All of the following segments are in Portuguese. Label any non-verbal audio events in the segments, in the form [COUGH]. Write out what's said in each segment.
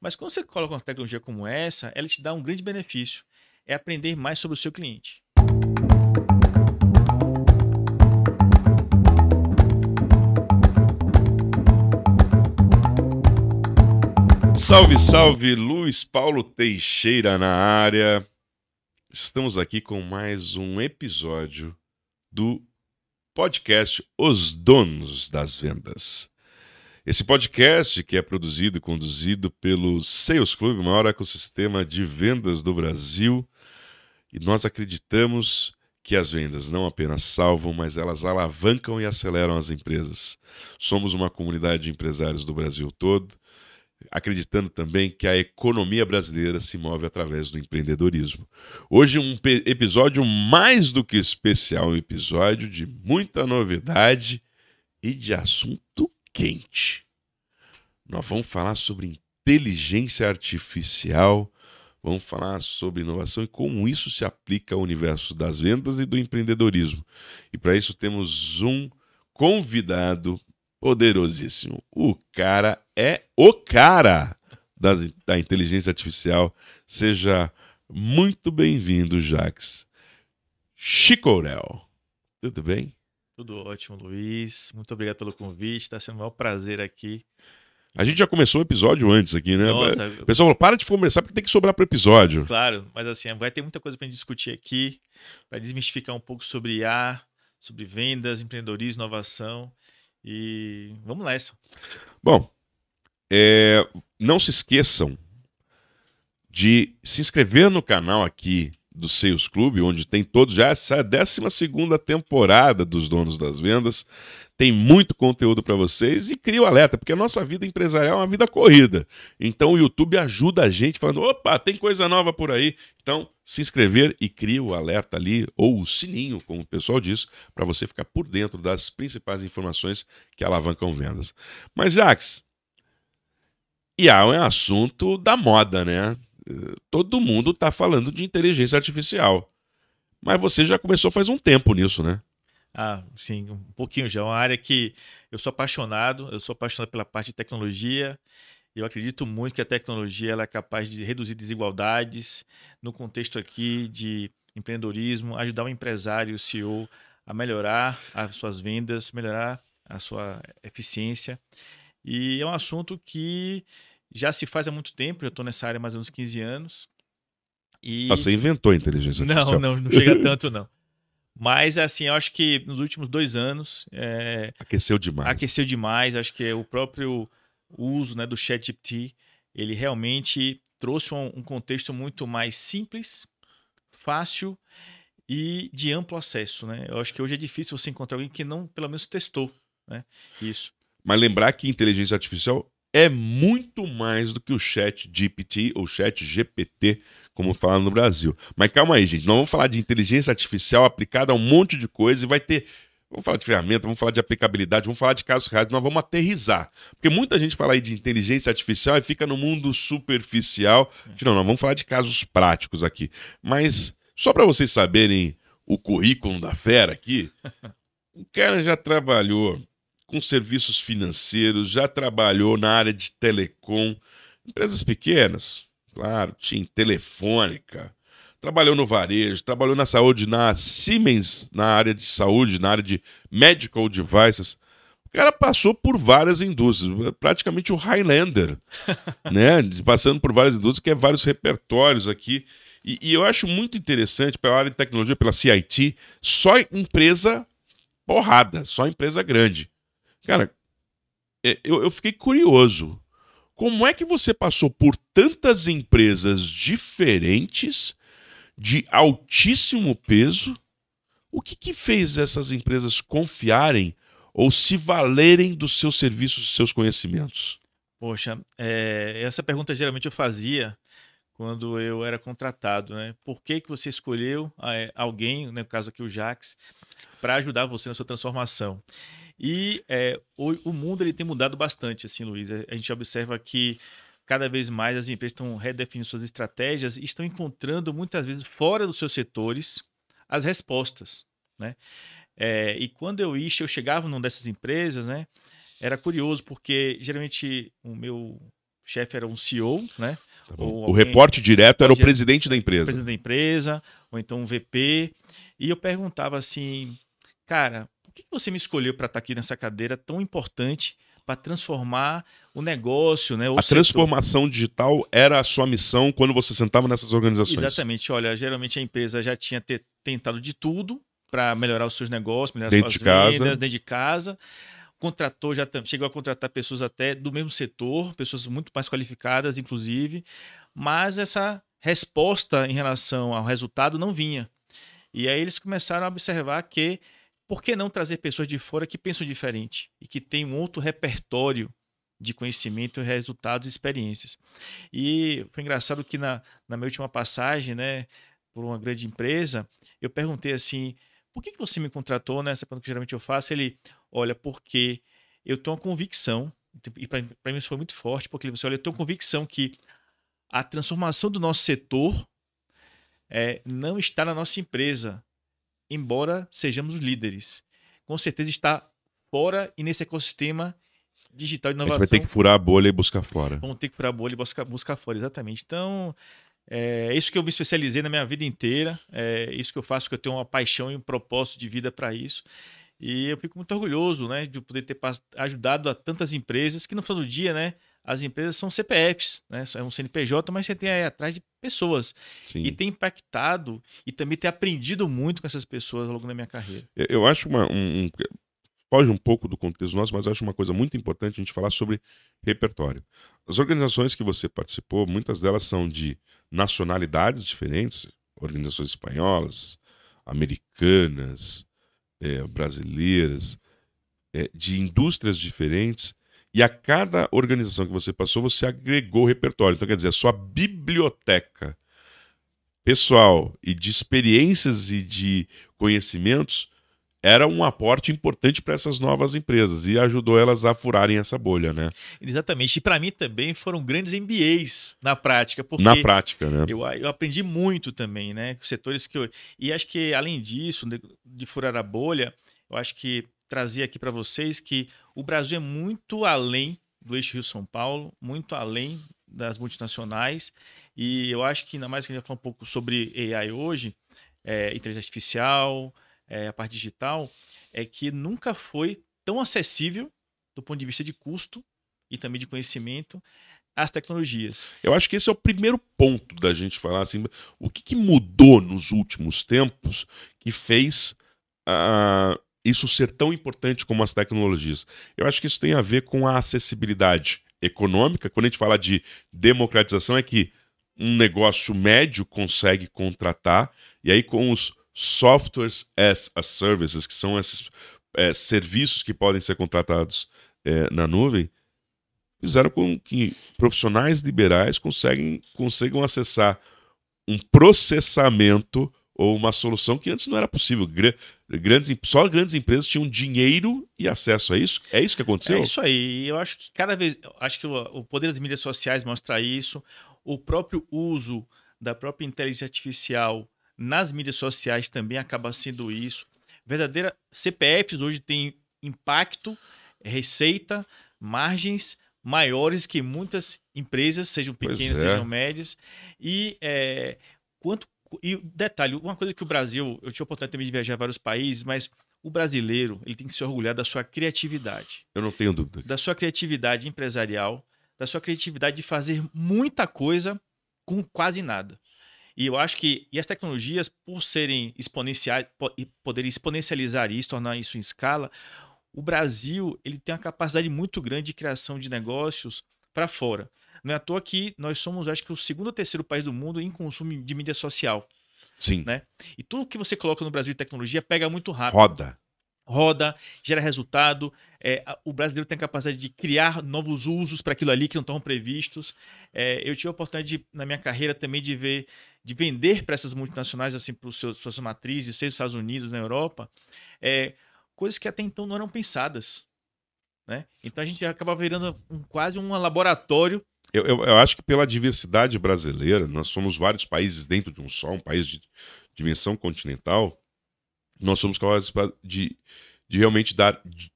Mas quando você coloca uma tecnologia como essa, ela te dá um grande benefício. É aprender mais sobre o seu cliente. Salve, salve, Luiz Paulo Teixeira na área. Estamos aqui com mais um episódio do podcast Os Donos das Vendas. Esse podcast, que é produzido e conduzido pelo Sales Club, o maior ecossistema de vendas do Brasil, e nós acreditamos que as vendas não apenas salvam, mas elas alavancam e aceleram as empresas. Somos uma comunidade de empresários do Brasil todo acreditando também que a economia brasileira se move através do empreendedorismo. Hoje, um episódio mais do que especial, um episódio de muita novidade e de assunto quente. Nós vamos falar sobre inteligência artificial, vamos falar sobre inovação e como isso se aplica ao universo das vendas e do empreendedorismo. E para isso temos um convidado poderosíssimo. O cara é o cara das, da inteligência artificial. Seja muito bem-vindo, Jax. Chicorel. Tudo bem? Tudo ótimo, Luiz. Muito obrigado pelo convite. Está sendo um maior prazer aqui. A gente já começou o episódio antes aqui, né? Nossa, o pessoal falou, para de conversar porque tem que sobrar para o episódio. Claro, mas assim, vai ter muita coisa para gente discutir aqui, para desmistificar um pouco sobre IA, sobre vendas, empreendedorismo, inovação. E vamos nessa. Bom, é, não se esqueçam de se inscrever no canal aqui do Sales Club, onde tem todos já essa é 12 temporada dos Donos das Vendas. Tem muito conteúdo para vocês e cria o alerta, porque a nossa vida empresarial é uma vida corrida. Então o YouTube ajuda a gente falando: opa, tem coisa nova por aí. Então, se inscrever e cria o alerta ali, ou o sininho, como o pessoal diz, para você ficar por dentro das principais informações que alavancam vendas. Mas, Jax, IA é um assunto da moda, né? Todo mundo está falando de inteligência artificial. Mas você já começou faz um tempo nisso, né? Ah, sim, um pouquinho já. É uma área que eu sou apaixonado, eu sou apaixonado pela parte de tecnologia. Eu acredito muito que a tecnologia ela é capaz de reduzir desigualdades no contexto aqui de empreendedorismo, ajudar o empresário, o CEO, a melhorar as suas vendas, melhorar a sua eficiência. E é um assunto que já se faz há muito tempo, eu estou nessa área há mais ou menos 15 anos. E... Ah, você inventou a inteligência artificial. Não, não, não chega [LAUGHS] tanto não. Mas, assim, eu acho que nos últimos dois anos... É... Aqueceu demais. Aqueceu demais. Acho que o próprio uso né, do ChatGPT, ele realmente trouxe um, um contexto muito mais simples, fácil e de amplo acesso, né? Eu acho que hoje é difícil você encontrar alguém que não, pelo menos, testou né, isso. Mas lembrar que inteligência artificial é muito mais do que o chat GPT ou chat GPT, como fala no Brasil. Mas calma aí, gente. Nós vamos falar de inteligência artificial aplicada a um monte de coisa e vai ter. Vamos falar de ferramenta, vamos falar de aplicabilidade, vamos falar de casos reais, nós vamos aterrizar. Porque muita gente fala aí de inteligência artificial e fica no mundo superficial. Não, nós vamos falar de casos práticos aqui. Mas, só para vocês saberem o currículo da fera aqui, [LAUGHS] o cara já trabalhou com serviços financeiros, já trabalhou na área de telecom, empresas pequenas, claro, tinha telefônica, trabalhou no varejo, trabalhou na saúde, na Siemens, na área de saúde, na área de medical devices. O cara passou por várias indústrias, praticamente o Highlander, [LAUGHS] né? Passando por várias indústrias, que é vários repertórios aqui. E, e eu acho muito interessante, pela área de tecnologia, pela CIT, só empresa porrada, só empresa grande. Cara, é, eu, eu fiquei curioso. Como é que você passou por tantas empresas diferentes, de altíssimo peso? O que, que fez essas empresas confiarem ou se valerem dos seus serviços, dos seus conhecimentos? Poxa, é, essa pergunta geralmente eu fazia quando eu era contratado, né? Por que, que você escolheu é, alguém, né, no caso aqui o Jax, para ajudar você na sua transformação? E é, o, o, mundo ele tem mudado bastante, assim, Luiz. A gente observa que cada vez mais as empresas estão redefinindo suas estratégias e estão encontrando muitas vezes fora dos seus setores as respostas, né? É, e quando eu ia, eu chegava numa dessas empresas, né? Era curioso porque geralmente o meu chefe era um CEO, né? Tá Ou o alguém- reporte direto era o presidente da empresa. presidente da empresa, ou então um VP. E eu perguntava assim, cara, por que você me escolheu para estar aqui nessa cadeira tão importante para transformar o negócio, né? o A setor?" transformação digital era a sua missão quando você sentava nessas organizações. Exatamente. Olha, geralmente a empresa já tinha te- tentado de tudo para melhorar os seus negócios, melhorar Dentro suas de casa. vendas, dentro de casa. Contratou, já chegou a contratar pessoas até do mesmo setor, pessoas muito mais qualificadas, inclusive, mas essa resposta em relação ao resultado não vinha. E aí eles começaram a observar que por que não trazer pessoas de fora que pensam diferente e que têm um outro repertório de conhecimento, resultados e experiências. E foi engraçado que na, na minha última passagem, né, por uma grande empresa, eu perguntei assim: por que, que você me contratou, né? Essa pergunta que geralmente eu faço. Ele, olha, porque eu tenho uma convicção, e para mim isso foi muito forte, porque ele disse: olha, eu tenho convicção que a transformação do nosso setor é, não está na nossa empresa, embora sejamos os líderes. Com certeza está fora e nesse ecossistema digital de A gente inovação. vai ter que furar a bolha e buscar fora. Vamos ter que furar a bolha e buscar, buscar fora, exatamente. Então, é isso que eu me especializei na minha vida inteira, é isso que eu faço, que eu tenho uma paixão e um propósito de vida para isso. E eu fico muito orgulhoso, né, de poder ter ajudado a tantas empresas, que no final do dia, né, as empresas são CPFs, né, é um CNPJ, mas você tem aí atrás de pessoas. Sim. E tem impactado e também ter aprendido muito com essas pessoas ao longo da minha carreira. Eu- acho uma. Um, um- foge um pouco do contexto nosso, mas acho uma coisa muito importante a gente falar sobre repertório. As organizações que você participou, muitas delas são de nacionalidades diferentes, organizações espanholas, americanas, eh, brasileiras, eh, de indústrias diferentes. E a cada organização que você passou, você agregou repertório. Então, quer dizer, a sua biblioteca pessoal e de experiências e de conhecimentos era um aporte importante para essas novas empresas e ajudou elas a furarem essa bolha, né? Exatamente. E para mim também foram grandes MBAs na prática, porque Na prática, né? Eu, eu aprendi muito também, né? Com setores que eu. E acho que, além disso, de, de furar a bolha, eu acho que trazer aqui para vocês que o Brasil é muito além do eixo Rio-São Paulo, muito além das multinacionais. E eu acho que, ainda mais que a gente vai falar um pouco sobre AI hoje, é, inteligência artificial, é, a parte digital, é que nunca foi tão acessível do ponto de vista de custo e também de conhecimento as tecnologias. Eu acho que esse é o primeiro ponto da gente falar assim, o que, que mudou nos últimos tempos que fez ah, isso ser tão importante como as tecnologias. Eu acho que isso tem a ver com a acessibilidade econômica. Quando a gente fala de democratização, é que um negócio médio consegue contratar, e aí com os softwares as a services, que são esses eh, serviços que podem ser contratados eh, na nuvem, fizeram com que profissionais liberais conseguem, consigam acessar um processamento ou uma solução que antes não era possível. Gra- Grandes, só grandes empresas tinham dinheiro e acesso a isso. É isso que aconteceu? É isso aí. Eu acho que cada vez. Acho que o, o poder das mídias sociais mostra isso. O próprio uso da própria inteligência artificial nas mídias sociais também acaba sendo isso. Verdadeira CPFs hoje têm impacto, receita, margens maiores que muitas empresas, sejam pequenas, é. sejam médias. E é, quanto e detalhe, uma coisa que o Brasil, eu tive a oportunidade também de viajar a vários países, mas o brasileiro ele tem que se orgulhar da sua criatividade Eu não tenho dúvida. da sua criatividade empresarial, da sua criatividade de fazer muita coisa com quase nada. E eu acho que e as tecnologias, por serem exponenciais, po- e poderem exponencializar isso, tornar isso em escala, o Brasil ele tem uma capacidade muito grande de criação de negócios para fora. Não é à toa que nós somos, acho que, o segundo ou terceiro país do mundo em consumo de mídia social. Sim. Né? E tudo que você coloca no Brasil de tecnologia pega muito rápido Roda. roda, gera resultado. É, o brasileiro tem a capacidade de criar novos usos para aquilo ali que não estão previstos. É, eu tive a oportunidade, de, na minha carreira, também de ver, de vender para essas multinacionais, assim, para os seus suas matrizes, seja nos Estados Unidos, na Europa, é, coisas que até então não eram pensadas. Né? Então a gente acaba virando um- quase um laboratório. Eu, eu, eu acho que pela diversidade brasileira, nós somos vários países dentro de um só, um país de dimensão continental, nós somos capazes pa- de, de realmente dar di-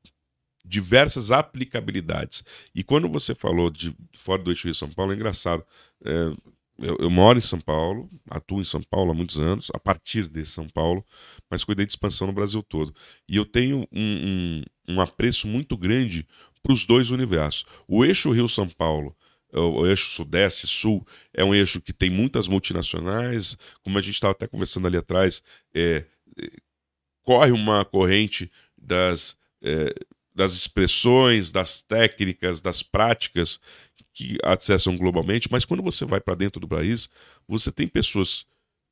diversas aplicabilidades. E quando você falou de fora do eixo de São Paulo, é engraçado. É, eu, eu, moro em São Paulo, atuo em São Paulo há muitos anos, a partir de São Paulo, mas cuidei de expansão no Brasil todo. E eu tenho um, um, um apreço muito grande para os dois universos. O eixo Rio-São Paulo, o eixo Sudeste-Sul, é um eixo que tem muitas multinacionais, como a gente estava até conversando ali atrás, é, é, corre uma corrente das, é, das expressões, das técnicas, das práticas que acessam globalmente, mas quando você vai para dentro do país, você tem pessoas,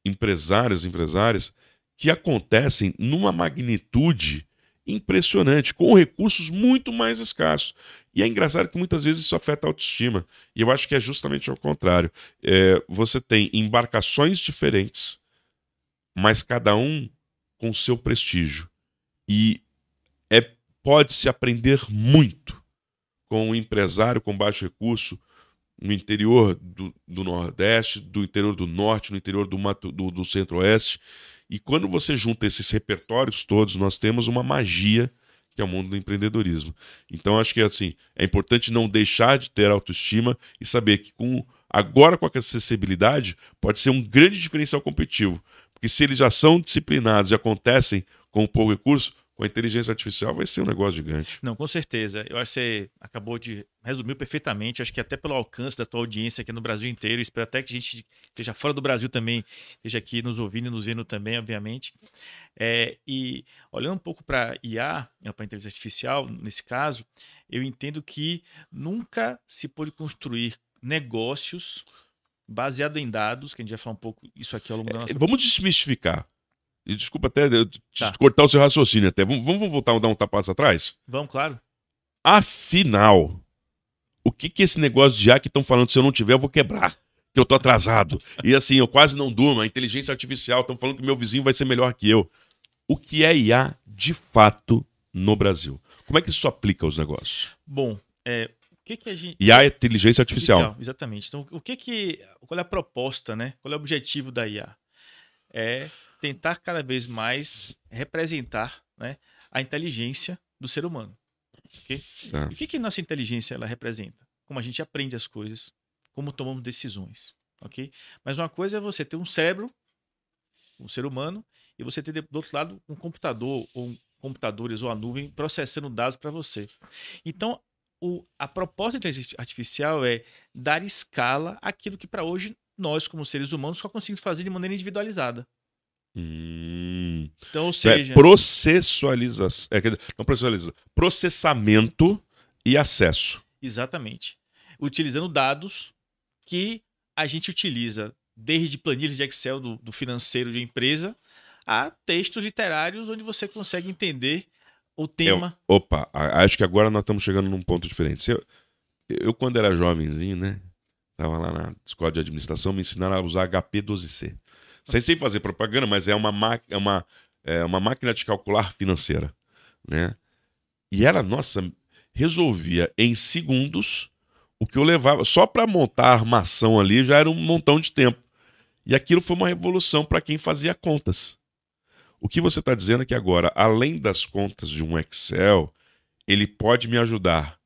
empresários, empresárias, que acontecem numa magnitude impressionante, com recursos muito mais escassos. E é engraçado que muitas vezes isso afeta a autoestima. E eu acho que é justamente ao contrário. É, você tem embarcações diferentes, mas cada um com seu prestígio. E é, pode-se aprender muito com um empresário com baixo recurso no interior do, do Nordeste, do interior do Norte, no interior do, do, do Centro-Oeste. E quando você junta esses repertórios todos, nós temos uma magia que é o mundo do empreendedorismo. Então acho que assim, é importante não deixar de ter autoestima e saber que com agora com a acessibilidade pode ser um grande diferencial competitivo, porque se eles já são disciplinados e acontecem com pouco recurso, com a inteligência artificial vai ser um negócio gigante. Não, com certeza. Eu acho que você acabou de resumir perfeitamente. Acho que até pelo alcance da tua audiência aqui no Brasil inteiro, espero até que a gente esteja fora do Brasil também, esteja aqui nos ouvindo e nos vendo também, obviamente. É, e olhando um pouco para IA, né, para inteligência artificial, nesse caso, eu entendo que nunca se pode construir negócios baseado em dados, que a gente vai falar um pouco isso aqui ao longo da nossa... É, vamos desmistificar. E desculpa até tá. cortar o seu raciocínio até. Vamos, vamos voltar a dar um tapaço atrás? Vamos, claro. Afinal, o que que esse negócio de IA que estão falando, se eu não tiver, eu vou quebrar. Que eu tô atrasado. e assim, eu quase não durmo. A inteligência artificial, estão falando que meu vizinho vai ser melhor que eu. O que é IA de fato no Brasil? Como é que isso aplica aos negócios? Bom, é, o que que a gente... IA é inteligência artificial. artificial. Exatamente. Então, o que que... Qual é a proposta, né? Qual é o objetivo da IA? É tentar cada vez mais representar né, a inteligência do ser humano. Okay? Tá. O que, que nossa inteligência ela representa? Como a gente aprende as coisas, como tomamos decisões. ok? Mas uma coisa é você ter um cérebro, um ser humano, e você ter do outro lado um computador, ou um, computadores ou a nuvem processando dados para você. Então, o, a proposta da inteligência artificial é dar escala àquilo que para hoje nós, como seres humanos, só conseguimos fazer de maneira individualizada. Hum. Então, ou seja. É processualização. É, não processualização. Processamento e acesso. Exatamente. Utilizando dados que a gente utiliza desde planilhas de Excel do, do financeiro de empresa a textos literários onde você consegue entender o tema. Eu, opa, acho que agora nós estamos chegando num ponto diferente. Eu, eu, quando era jovenzinho, né? Tava lá na escola de administração, me ensinaram a usar HP12C. Sem, sem fazer propaganda, mas é uma, é, uma, é uma máquina de calcular financeira. Né? E ela, nossa, resolvia em segundos o que eu levava. Só para montar a armação ali já era um montão de tempo. E aquilo foi uma revolução para quem fazia contas. O que você está dizendo é que agora, além das contas de um Excel, ele pode me ajudar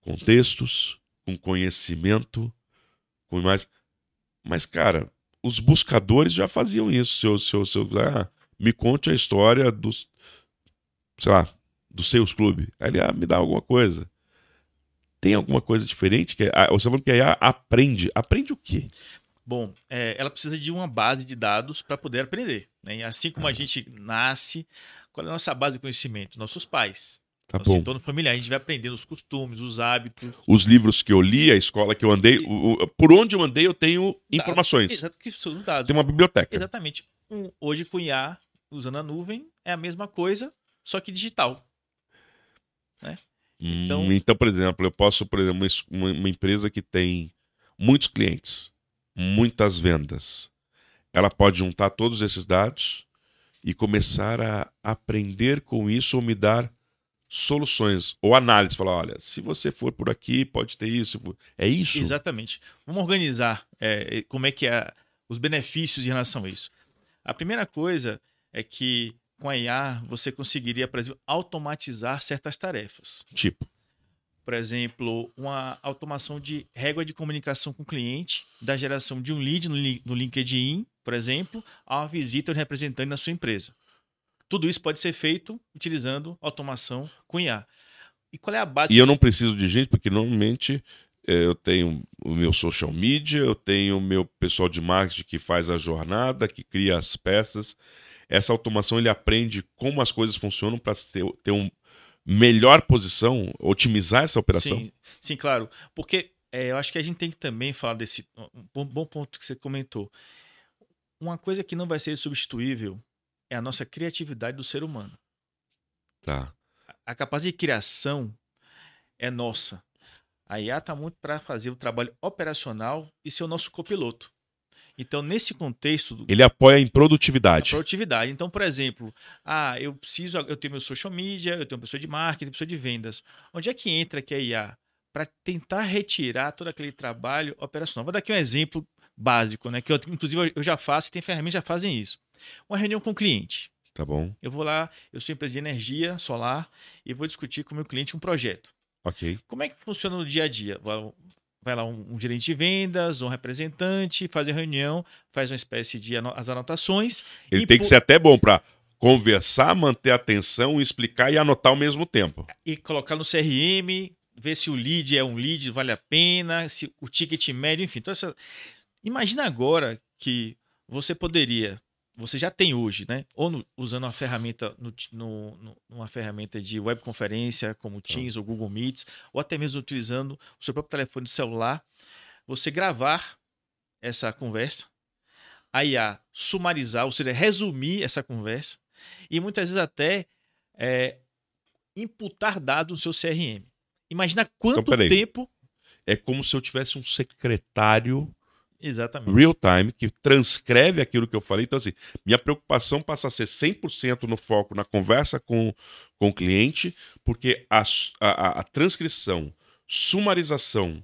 com textos, com conhecimento, com mais. Mas, cara, os buscadores já faziam isso. Seu, seu, seu, ah, me conte a história dos, sei lá, do seus clubes. Aí ele ah, me dá alguma coisa. Tem alguma coisa diferente? Que, ah, você falou que aí aprende. Aprende o quê? Bom, é, ela precisa de uma base de dados para poder aprender. Né? Assim como ah. a gente nasce, qual é a nossa base de conhecimento? Nossos pais. Tá Nosso bom. entorno familiar. A gente vai aprendendo os costumes, os hábitos. Os livros que eu li, a escola que eu andei, o, o, por onde eu andei, eu tenho informações. Exato, que são os dados. Tem uma biblioteca. Exatamente. Um, hoje com IA, usando a nuvem, é a mesma coisa, só que digital. Né? Hum, então, então, por exemplo, eu posso, por exemplo, uma, uma empresa que tem muitos clientes, muitas vendas, ela pode juntar todos esses dados e começar a aprender com isso ou me dar soluções ou análise, falar, olha, se você for por aqui, pode ter isso. É isso? Exatamente. Vamos organizar é, como é que é os benefícios em relação a isso. A primeira coisa é que com a IA, você conseguiria, por exemplo, automatizar certas tarefas. Tipo, Por exemplo, uma automação de régua de comunicação com o cliente, da geração de um lead no, li- no LinkedIn, por exemplo, a uma visita de um representante na sua empresa. Tudo isso pode ser feito utilizando automação com IA. E qual é a base? e eu não preciso de gente, porque normalmente eh, eu tenho o meu social media, eu tenho o meu pessoal de marketing que faz a jornada, que cria as peças. Essa automação ele aprende como as coisas funcionam para ter, ter uma melhor posição, otimizar essa operação. Sim, sim, claro. Porque é, eu acho que a gente tem que também falar desse. Um bom, bom ponto que você comentou. Uma coisa que não vai ser substituível é a nossa criatividade do ser humano. Tá. A capacidade de criação é nossa. A IA está muito para fazer o trabalho operacional e ser o nosso copiloto. Então, nesse contexto do, Ele apoia em da produtividade. produtividade. Então, por exemplo, ah, eu preciso, eu tenho meu social media, eu tenho uma pessoa de marketing, pessoa de vendas. Onde é que entra aqui a IA? Para tentar retirar todo aquele trabalho operacional. Vou dar aqui um exemplo básico, né? Que eu, inclusive eu já faço e tem ferramentas que já fazem isso. Uma reunião com o cliente. Tá bom? Eu vou lá, eu sou empresa de energia solar e vou discutir com o meu cliente um projeto. Ok. Como é que funciona no dia a dia? Vai- lá um, um gerente de vendas, um representante, faz a reunião, faz uma espécie de ano- as anotações. Ele tem que ser até bom para conversar, manter a atenção, explicar e anotar ao mesmo tempo. e colocar no CRM, ver se o lead é um lead, vale a pena, se o ticket médio, enfim. Então essa... Imagina agora que você poderia, você já tem hoje, né? Ou no- usando uma ferramenta, no, no, uma ferramenta de webconferência como Teams ou Google Meets, ou até mesmo utilizando o seu próprio telefone celular, você gravar essa conversa, a IA sumarizar, ou seja, resumir essa conversa, e muitas vezes até é, imputar dados no seu CRM. Imagina quanto Então, tempo. É como se eu tivesse um secretário Exatamente. real time que transcreve aquilo que eu falei. Então, assim, minha preocupação passa a ser 100% no foco na conversa com, com o cliente, porque a, a, a- transcrição, sumarização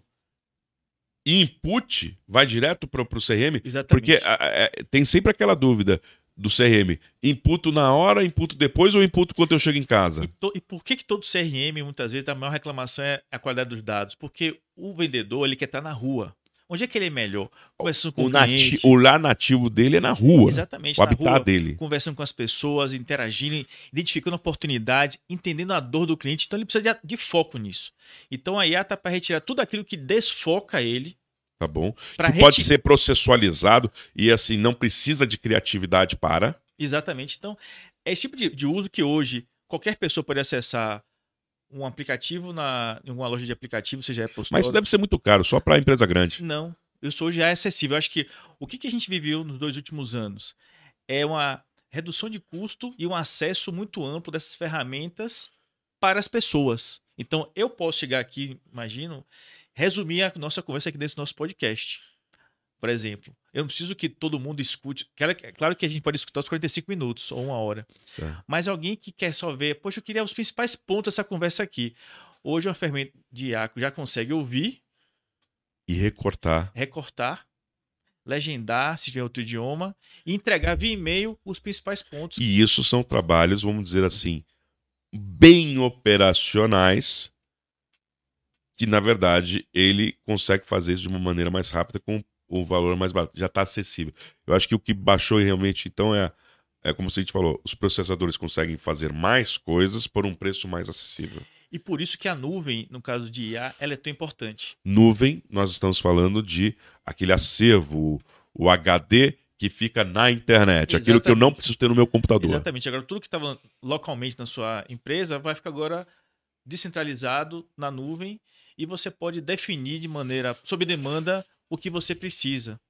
e input vai direto para o CRM, Exatamente. porque a- a- tem sempre aquela dúvida do CRM: imputo na hora, imputo depois ou imputo quando eu chego em casa? E, to- e por que, que todo CRM, muitas vezes, a maior reclamação é a qualidade dos dados? Porque o vendedor, ele quer estar na rua. Onde é que ele é melhor? Conversando com O, o, nati cliente. o lar nativo dele é na rua, Exatamente, o na habitat rua. dele. Conversando com as pessoas, interagindo, identificando oportunidades, entendendo a dor do cliente. Então, ele precisa de, de foco nisso. Então, a IA está para retirar tudo aquilo que desfoca ele. Tá bom? Que pode ser processualizado e assim não precisa de criatividade para. Exatamente. Então, é esse tipo de, de uso que hoje qualquer pessoa pode acessar um aplicativo na, em alguma loja de aplicativo, seja Apple Store. Mas isso deve ser muito caro, só para empresa grande. Não, isso hoje já é acessível. Eu acho que o que, que a gente viveu nos dois últimos anos é uma redução de custo e um acesso muito amplo dessas ferramentas para as pessoas. Então, eu posso chegar aqui, imagino, resumir a nossa conversa aqui dentro do nosso podcast. Por exemplo, eu não preciso que todo mundo escute. Claro, que- claro que a gente pode escutar os 45 minutos ou uma hora. Tá. Mas alguém que quer só ver, poxa, eu queria os principais pontos dessa conversa aqui. Hoje, uma ferramenta de IA já consegue ouvir E recortar. recortar, legendar, se tiver outro idioma, e entregar via e-mail os principais pontos. E isso são trabalhos, vamos dizer assim, bem operacionais, que na verdade ele consegue fazer isso de uma maneira mais rápida com um valor mais barato. Já está acessível. Eu acho que o que baixou realmente, então, é, é como a gente falou, os processadores conseguem fazer mais coisas por um preço mais acessível. E por isso que a nuvem, no caso de IA, ela é tão importante. Nuvem, nós estamos falando de aquele acervo, o HD que fica na internet, aquilo que eu não Exatamente. preciso ter no meu computador. Exatamente. Agora, tudo que estava localmente na sua empresa vai ficar agora descentralizado na nuvem e você pode definir de maneira, sob demanda, o que você precisa.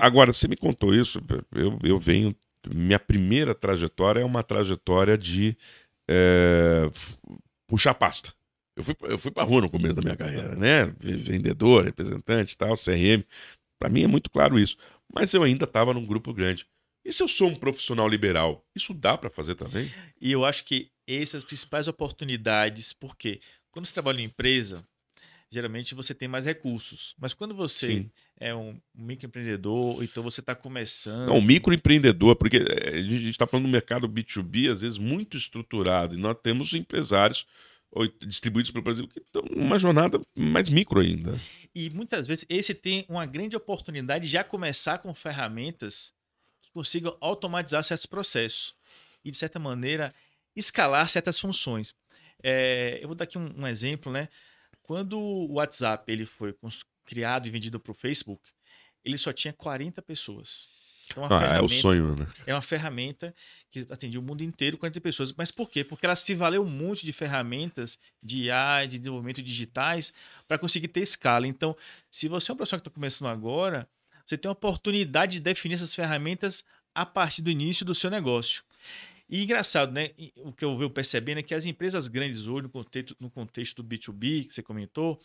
Agora, você me contou isso, eu, eu venho. Minha primeira trajetória é uma trajetória de é, puxar pasta. Eu fui, eu fui pra rua no começo da minha carreira, né? Vendedor, representante e tal, CRM. Para mim é muito claro isso. Mas eu ainda estava num grupo grande. E se eu sou um profissional liberal? Isso dá para fazer também? E eu acho que essas são as principais oportunidades, porque quando você trabalha em empresa, geralmente você tem mais recursos. Mas quando você Sim. é um microempreendedor, então você está começando. Não, o microempreendedor, porque eh, a gente está falando do mercado B2B, às vezes muito estruturado, e nós temos empresários distribuídos pelo Brasil que estão numa jornada mais micro ainda. E muitas vezes esse tem uma grande oportunidade de já começar com ferramentas que consigam automatizar certos processos e, de certa maneira, escalar certas funções. É, eu vou dar aqui um, um exemplo, né? Quando o WhatsApp ele foi criado e vendido para o Facebook, ele só tinha 40 pessoas. Então, Ah, é o sonho, né? é uma ferramenta que atendia o mundo inteiro, 40 pessoas. Mas por quê? Porque ela se valeu muito de ferramentas de IA, de desenvolvimento digitais, para conseguir ter escala. Então, se você é uma pessoa que está começando agora, você tem a oportunidade de definir essas ferramentas a partir do início do seu negócio. E engraçado, né? O que eu venho percebendo é que as empresas grandes hoje, no contexto, no contexto do B2B, que você comentou,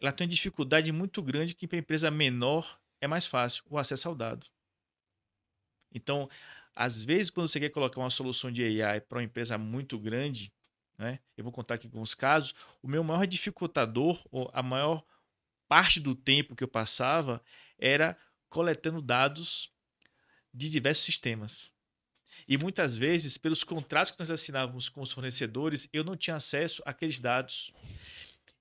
ela tem uma dificuldade muito grande que para empresa menor é mais fácil o acesso ao dado. Então, às vezes, quando você quer colocar uma solução de AI para uma empresa muito grande, né? Eu vou contar aqui alguns casos. O meu maior dificultador, ou a maior parte do tempo que eu passava, era coletando dados de diversos sistemas. E muitas vezes, pelos contratos que nós assinávamos com os fornecedores, eu não tinha acesso àqueles dados.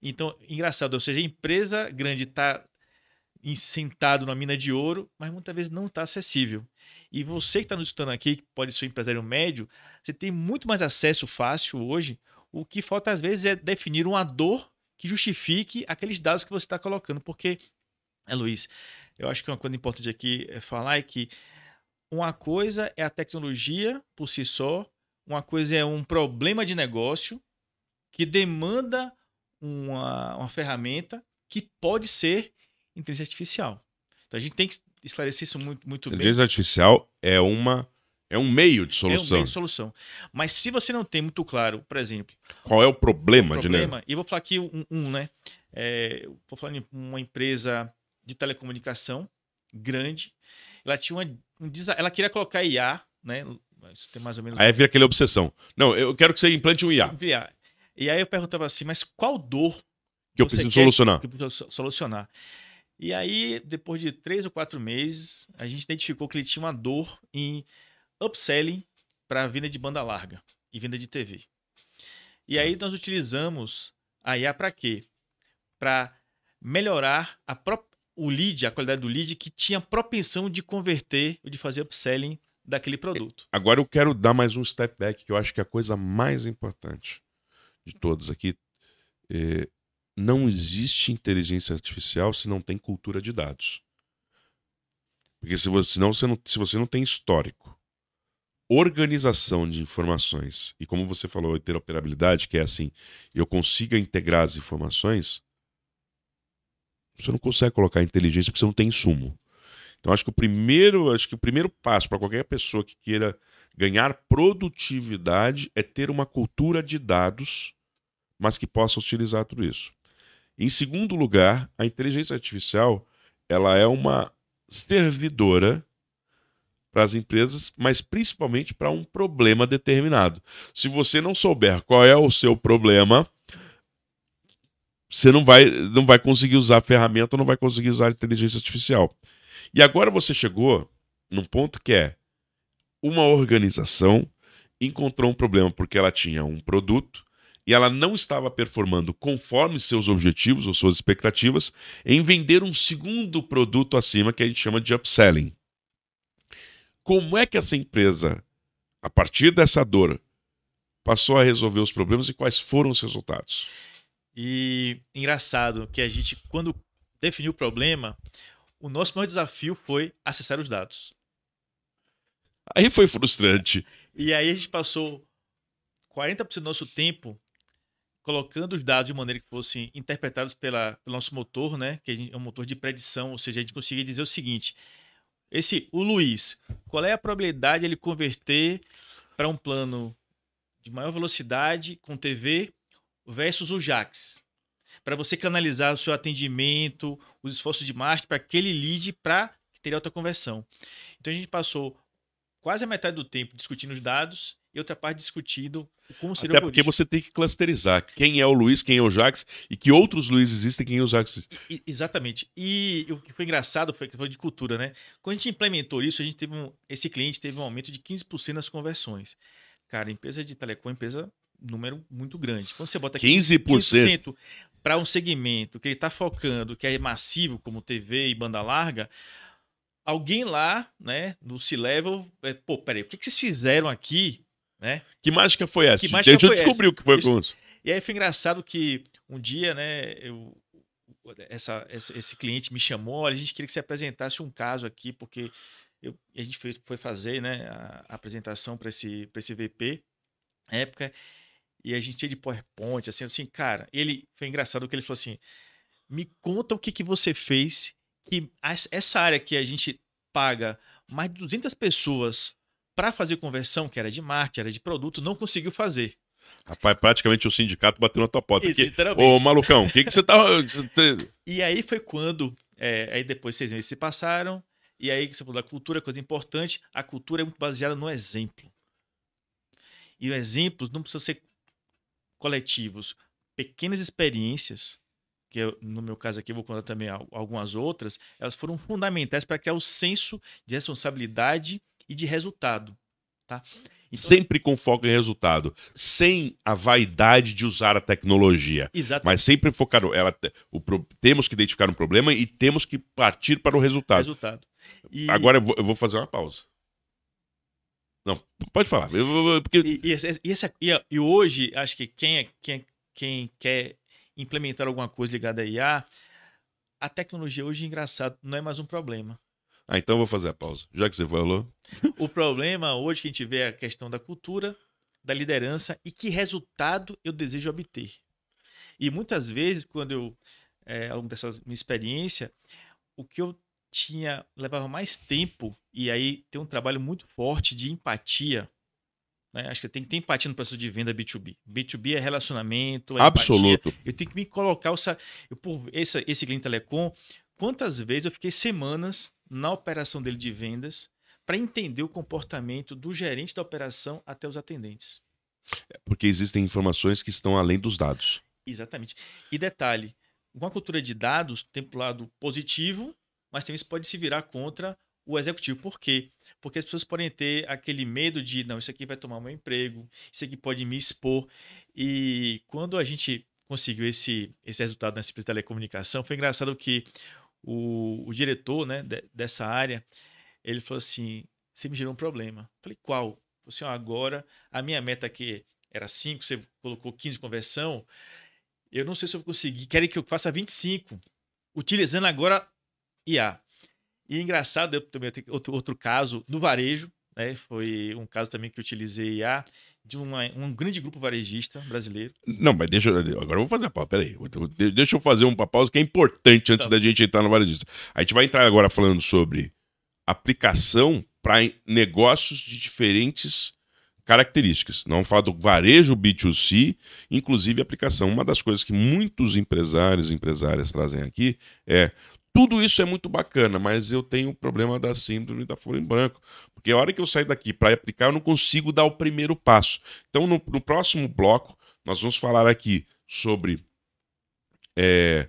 Então, engraçado, ou seja, a empresa grande está sentado numa mina de ouro, mas muitas vezes não está acessível. E você que está nos escutando aqui, que pode ser um empresário médio, você tem muito mais acesso fácil hoje. O que falta às vezes é definir uma dor que justifique aqueles dados que você está colocando. Porque, é, Luiz, eu acho que uma coisa importante aqui é falar é que uma coisa é a tecnologia por si só, uma coisa é um problema de negócio que demanda uma, uma ferramenta que pode ser inteligência artificial. Então a gente tem que esclarecer isso muito, muito bem. Inteligência artificial é uma é um meio de É um solução. meio de solução. Mas se você não tem muito claro, por exemplo, Qual é o problema, o de problema, e eu vou falar aqui um, um, né? É, eu vou falar em uma empresa de telecomunicação grande. Ela tinha uma, um desa- ela queria colocar IA, né? Isso tem mais ou menos Aí vira aquela obsessão. Não, eu quero que você implante um IA, IA. E aí eu perguntava assim, mas qual dor que eu preciso solucionar. que eu preciso so- solucionar? E aí, depois de três ou quatro meses, a gente identificou que ele tinha uma dor em upselling para venda de banda larga e venda de TV. E aí nós utilizamos a IA para quê? Para melhorar a o lead, a qualidade do lead que tinha propensão de converter ou de fazer upselling daquele produto. Agora eu quero dar mais um step back, que eu acho que é a coisa mais importante de todos aqui. É, não existe inteligência artificial se não tem cultura de dados. Porque se você, senão você não, se você não tem histórico, organização de informações, e como você falou, interoperabilidade, que é assim, eu consiga integrar as informações, você não consegue colocar inteligência porque você não tem insumo. Então acho que o primeiro, acho que o primeiro passo para qualquer pessoa que queira ganhar produtividade é ter uma cultura de dados, mas que possa utilizar tudo isso. Em segundo lugar, a inteligência artificial, ela é uma servidora para as empresas, mas principalmente para um problema determinado. Se você não souber qual é o seu problema, você não vai, não vai conseguir usar a ferramenta, não vai conseguir usar a inteligência artificial. E agora você chegou num ponto que é uma organização encontrou um problema porque ela tinha um produto e ela não estava performando conforme seus objetivos ou suas expectativas em vender um segundo produto acima que a gente chama de upselling. Como é que essa empresa, a partir dessa dor, passou a resolver os problemas e quais foram os resultados? E engraçado que a gente, quando definiu o problema, o nosso maior desafio foi acessar os dados. Aí foi frustrante. E aí a gente passou 40% do nosso tempo colocando os dados de maneira que fossem interpretados pela, pelo nosso motor, né? Que gente- é um motor de predição, ou seja, a gente conseguia dizer o seguinte: esse, o Luiz, qual é a probabilidade de ele converter para um plano de maior velocidade com TV versus o Jax? Para você canalizar o seu atendimento, os esforços de marketing para aquele lead para teria alta conversão. Então a gente passou quase a metade do tempo discutindo os dados e outra parte discutindo como seria Até o porque você tem que clusterizar quem é o Luiz, quem é o Jax e que outros Luiz existem, quem é o Jax. E- exatamente. E o que foi engraçado foi que foi de cultura, né? Quando a gente implementou isso, a gente teve um, esse cliente teve um aumento de 15% nas conversões. Cara, empresa de telecom empresa número muito grande. Quando você bota 15%. 15% para um segmento que ele está focando, que é massivo, como TV e banda larga, alguém lá, né, no C-Level, é, pô, peraí, o que, que vocês fizeram aqui, né? Que mágica foi essa? Que mágica Deixa eu descobrir o que foi com isso. E aí foi engraçado que um dia, né, eu, essa, essa- esse cliente me chamou, olha, a gente queria que você apresentasse um caso aqui, porque eu- a gente foi, foi fazer né, a, a apresentação para esse, pra esse VP, na época, e a gente tinha de PowerPoint, assim, assim, cara, ele, foi engraçado que ele falou assim, me conta o que, que você fez, que essa área que a gente paga mais de 200 pessoas para fazer conversão, que era de marketing, era de produto, não conseguiu fazer. Rapaz, praticamente o sindicato bateu na tua porta. Porque, Literalmente. ô, malucão, o que, que você tá. [LAUGHS] te- E aí foi quando, é, aí depois seis meses se passaram, e aí que você falou da cultura, coisa importante, a cultura é muito baseada no exemplo. E os exemplos não precisam ser coletivos. Pequenas experiências, que eu, no meu caso aqui eu vou contar também al- algumas outras, elas foram fundamentais para criar o senso de responsabilidade e de resultado. Tá? Então, Sempre com foco em resultado. Sem a vaidade de usar a tecnologia. exatamente. Mas sempre focado. Ela, o, temos que identificar um problema e temos que partir para o resultado. resultado. E- Agora eu vou, eu vou fazer uma pausa. Não, pode falar. Eu, vou- eu- porque E, e essa- e essa- e hoje, acho que quem, é- quem, quem quer implementar alguma coisa ligada a IA, a tecnologia hoje, engraçado, não é mais um problema. Ah, então eu vou fazer a pausa. Já que você falou. [LAUGHS] O problema hoje que a gente vê é a questão da cultura, da liderança e que resultado eu desejo obter. E muitas vezes, quando eu, é, ao longo dessa minha experiência, o que eu tinha levava mais tempo, e aí tem um trabalho muito forte de empatia. né? Acho que tem que ter empatia no processo de venda B2B. B2B é relacionamento, é empatia. Absoluto. Eu tenho que me colocar. Eu, por esse, esse cliente telecom, quantas vezes eu fiquei semanas na operação dele de vendas para entender o comportamento do gerente da operação até os atendentes. Porque existem informações que estão além dos dados. Exatamente. E detalhe, uma cultura de dados tem lado positivo, mas também isso pode se virar contra o executivo. Por quê? Porque as pessoas podem ter aquele medo de, não, isso aqui vai tomar meu emprego, isso aqui pode me expor. E quando a gente conseguiu esse, esse resultado empresa de telecomunicação, foi engraçado que o, o diretor né, de- dessa área, ele falou assim, você me gerou um problema. Falei, qual? Falou assim, "Ó, agora a minha meta aqui era 5, você colocou 15 de conversão, eu não sei se eu vou conseguir. Querem que eu faça 25, utilizando agora IA. E engraçado, eu também tenho outro, outro caso no varejo, né? Foi um caso também que eu utilizei IA de uma- um grande grupo varejista brasileiro. Não, mas deixa eu. Agora eu vou fazer a pausa. Peraí. De- Deixa eu fazer uma pausa que é importante antes Tá. da gente entrar no varejista. A gente vai entrar agora falando sobre aplicação para negócios de diferentes características. Não falar do varejo B2C, inclusive aplicação. Uma das coisas que muitos empresários e empresárias trazem aqui é tudo isso é muito bacana, mas eu tenho o problema da síndrome da folha em branco. Porque a hora que eu sair daqui para aplicar, eu não consigo dar o primeiro passo. Então, no, no próximo bloco, nós vamos falar aqui sobre é,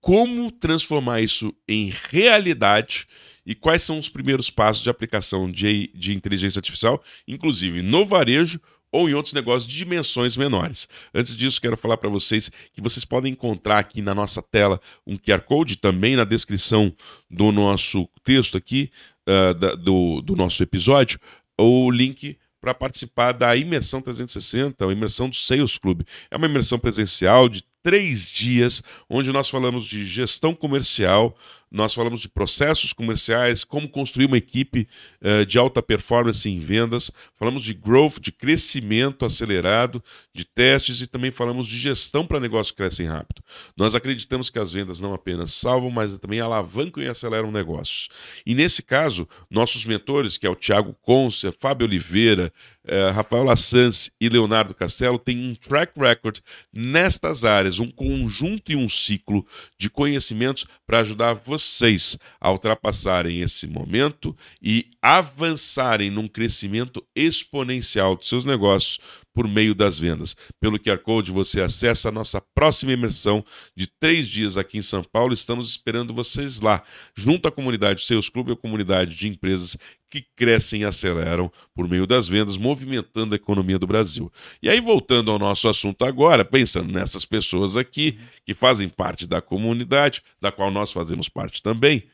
como transformar isso em realidade e quais são os primeiros passos de aplicação de, de inteligência artificial, inclusive no varejo ou em outros negócios de dimensões menores. Antes disso, quero falar para vocês que vocês podem encontrar aqui na nossa tela um QR Code, também na descrição do nosso texto aqui, uh, da, do, do nosso episódio, o link para participar da Imersão 360, a Imersão do Sales Club. É uma imersão presencial de três dias, onde nós falamos de gestão comercial, nós falamos de processos comerciais, como construir uma equipe uh, de alta performance em vendas, falamos de growth, de crescimento acelerado, de testes e também falamos de gestão para negócios que crescem rápido. Nós acreditamos que as vendas não apenas salvam, mas também alavancam e aceleram negócios. E nesse caso, nossos mentores, que é o Thiago Conce, Fábio Oliveira, uh, Rafael Lassance e Leonardo Castelo, têm um track record nestas áreas um conjunto e um ciclo de conhecimentos para ajudar vocês a ultrapassarem esse momento e avançarem num crescimento exponencial dos seus negócios por meio das vendas. Pelo QR Code você acessa a nossa próxima imersão de três dias aqui em São Paulo. Estamos esperando vocês lá, junto à comunidade Seus Clube, a comunidade de empresas que crescem e aceleram por meio das vendas, movimentando a economia do Brasil. E aí, voltando ao nosso assunto agora, pensando nessas pessoas aqui que fazem parte da comunidade, da qual nós fazemos parte também,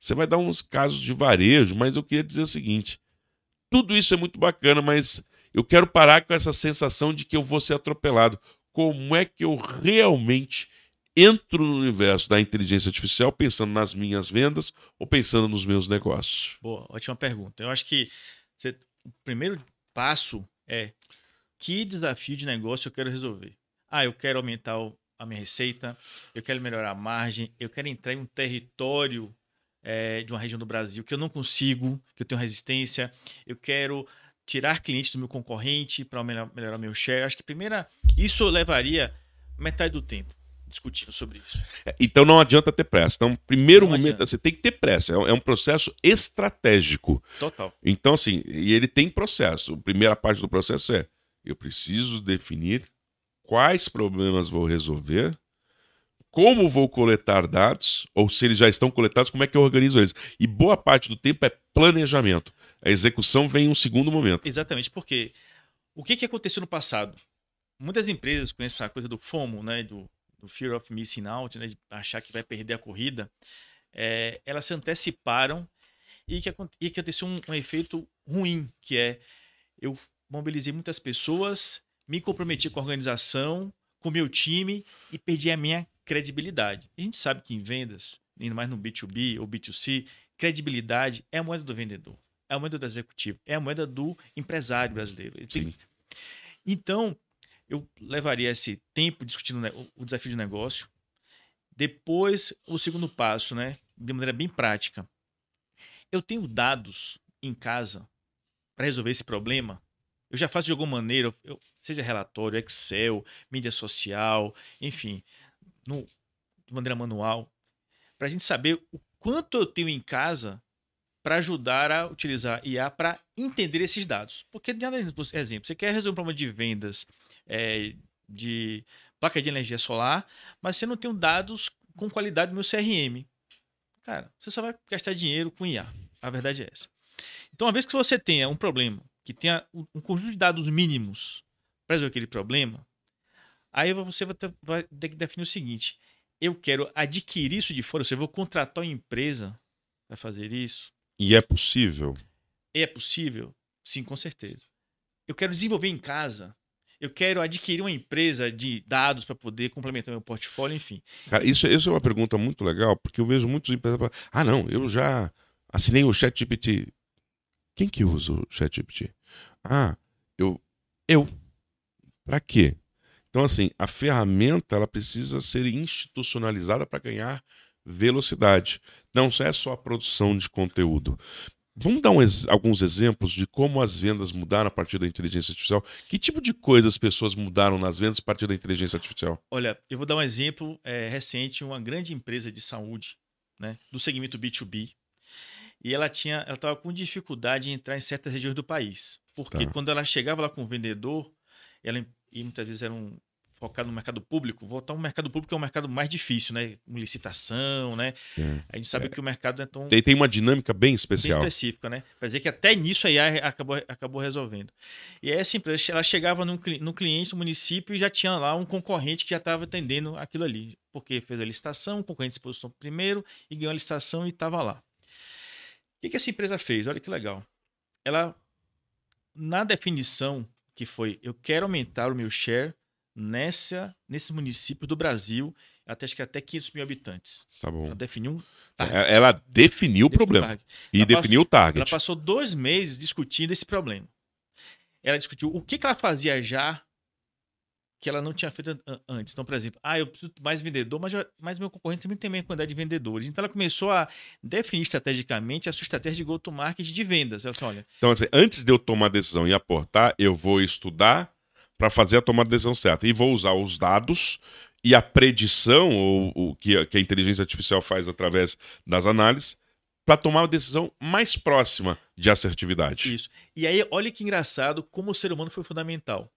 você vai dar uns casos de varejo, mas eu queria dizer o seguinte: tudo isso é muito bacana, mas eu quero parar com essa sensação de que eu vou ser atropelado. Como é que eu realmente entro no universo da inteligência artificial pensando nas minhas vendas ou pensando nos meus negócios? Boa, ótima pergunta. Eu acho que você, o primeiro passo é que desafio de negócio eu quero resolver. Ah, eu quero aumentar o, a minha receita, eu quero melhorar a margem, eu quero entrar em um território é, de uma região do Brasil que eu não consigo, que eu tenho resistência, eu quero tirar clientes do meu concorrente para melhorar, melhorar meu share. Acho que primeira, isso levaria metade do tempo discutindo sobre isso. É, então não adianta ter pressa. Então, primeiro não momento, você tem que ter pressa. É, é um processo estratégico. Total. Então, assim, e ele tem processo. A primeira parte do processo é: eu preciso definir quais problemas vou resolver, como vou coletar dados, ou se eles já estão coletados, como é que eu organizo eles. E boa parte do tempo é planejamento. A execução vem em um segundo momento. Exatamente, porque o que, que aconteceu no passado? Muitas empresas com essa coisa do FOMO, né, do, do Fear of Missing Out, né, de achar que vai perder a corrida, é, elas se anteciparam e que, e que aconteceu um, um efeito ruim, que é eu mobilizei muitas pessoas, me comprometi com a organização, com o meu time e perdi a minha credibilidade. A gente sabe que em vendas, ainda mais no B2B ou B2C, credibilidade é a moeda do vendedor, é a moeda do executivo, é a moeda do empresário brasileiro. Sim. Então, eu levaria esse tempo discutindo o desafio de negócio. Depois, o segundo passo, né, de maneira bem prática. Eu tenho dados em casa para resolver esse problema. Eu já faço de alguma maneira, eu, seja relatório, Excel, mídia social, enfim, no, de maneira manual, para a gente saber o quanto eu tenho em casa para ajudar a utilizar IA para entender esses dados. Porque, de exemplo, você quer resolver um problema de vendas é, de placa de energia solar, mas você não tem dados com qualidade no meu CRM. Cara, você só vai gastar dinheiro com IA. A verdade é essa. Então, uma vez que você tenha um problema, que tenha um conjunto de dados mínimos para resolver aquele problema, aí você vai ter, vai ter que definir o seguinte: eu quero adquirir isso de fora, ou seja, eu vou contratar uma empresa para fazer isso. E é possível? É possível? Sim, com certeza. Eu quero desenvolver em casa. Eu quero adquirir uma empresa de dados para poder complementar meu portfólio, enfim. Cara, isso, isso é uma pergunta muito legal, porque eu vejo muitos empresários falar: ah, não, eu já assinei o ChatGPT. Quem que usa o ChatGPT? Ah, eu. Eu. Para quê? Então, assim, a ferramenta ela precisa ser institucionalizada para ganhar velocidade. Não é só a produção de conteúdo. Vamos dar um, alguns exemplos de como as vendas mudaram a partir da inteligência artificial? Que tipo de coisas as pessoas mudaram nas vendas a partir da inteligência artificial? Olha, eu vou dar um exemplo é, recente, uma grande empresa de saúde, né, do segmento B2B, e ela tinha, ela estava com dificuldade em entrar em certas regiões do país, porque tá. quando ela chegava lá com o vendedor, ela e muitas vezes era um focado no mercado público, voltar ao mercado público é um mercado mais difícil, né? Com licitação, né? É. A gente sabe é. que o mercado é tão. Tem, tem uma dinâmica bem especial. Bem específica, né? Quer dizer que até nisso a IA acabou, acabou resolvendo. E essa empresa, ela chegava no, no cliente do município e já tinha lá um concorrente que já estava atendendo aquilo ali. Porque fez a licitação, o concorrente se posicionou primeiro e ganhou a licitação e estava lá. O que, que essa empresa fez? Olha que legal. Ela, na definição que foi, eu quero aumentar o meu share nessa, nesse município do Brasil, até acho que até 500 mil habitantes. Tá bom. Ela definiu um target. É, ela definiu o problema. E ela definiu passou, o target. Ela passou dois meses discutindo esse problema. Ela discutiu o que, que ela fazia já que ela não tinha feito antes. Então, por exemplo, ah, eu preciso mais vendedor, mas, mas meu concorrente também tem a quantidade de vendedores. Então, ela começou a definir estrategicamente a sua estratégia de go-to-market de vendas. Ela disse, olha... Então, assim, antes de eu tomar a decisão e aportar, eu vou estudar para fazer a tomada de decisão certa. E vou usar os dados e a predição, ou o que, a- que a inteligência artificial faz através das análises, para tomar uma decisão mais próxima de assertividade. Isso. E aí, olha que engraçado como o ser humano foi fundamental.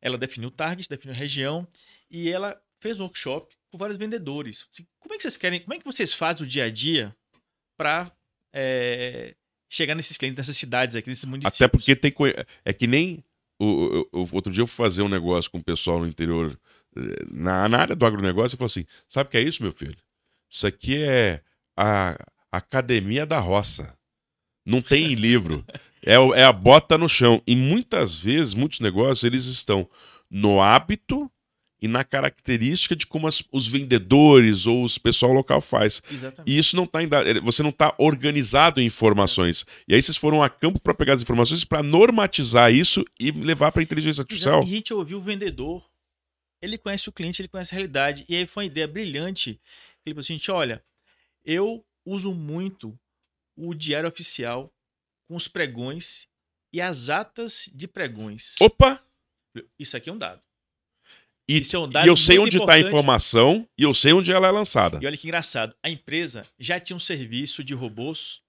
Ela definiu o target, definiu a região e ela fez um workshop com vários vendedores. Assim, como é que vocês querem, como é que vocês fazem o dia a dia para chegar nesses clientes, nessas cidades aqui, nesses municípios? Até porque tem. É que nem. O, o- outro dia eu fui fazer um negócio com o pessoal no interior, eh, na, na área do agronegócio, e falou assim: sabe o que é isso, meu filho? Isso aqui é a academia da roça. Não tem [LAUGHS] livro. É, é a bota no chão. E muitas vezes, muitos negócios, eles estão no hábito e na característica de como as- os vendedores ou os pessoal local faz. Exatamente. E isso não tá da- você não está organizado em informações. E aí vocês foram a campo para pegar as informações para normatizar isso e levar para inteligência artificial. E a gente ouviu o vendedor. Ele conhece o cliente, ele conhece a realidade. E aí foi uma ideia brilhante. Ele falou assim: gente, olha, eu uso muito o diário oficial com os pregões e as atas de pregões. Opa! Isso aqui é um dado. E, é um e eu sei onde está a informação e eu sei onde ela é lançada. E olha que engraçado, a empresa já tinha um serviço de robôs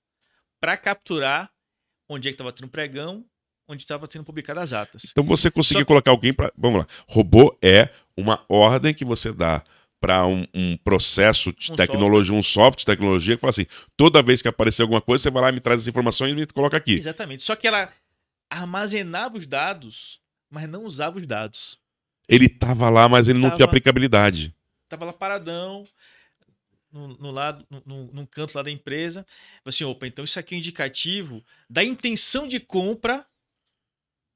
para capturar onde é que estava tendo pregão, onde estava sendo publicadas as atas. Então você conseguiu Só- colocar alguém para. Vamos lá. Robô é uma ordem que você dá para um, um processo de Um tecnologia, um software de tecnologia, que fala assim: toda vez que aparecer alguma coisa, você vai lá e me traz as informações e me coloca aqui. Exatamente. Só que ela armazenava os dados, mas não usava os dados. Ele tava lá, mas ele não tinha Tava. aplicabilidade. Tava lá paradão, no, no lado, no, canto lá da empresa. Falei assim, opa, então isso aqui é indicativo da intenção de compra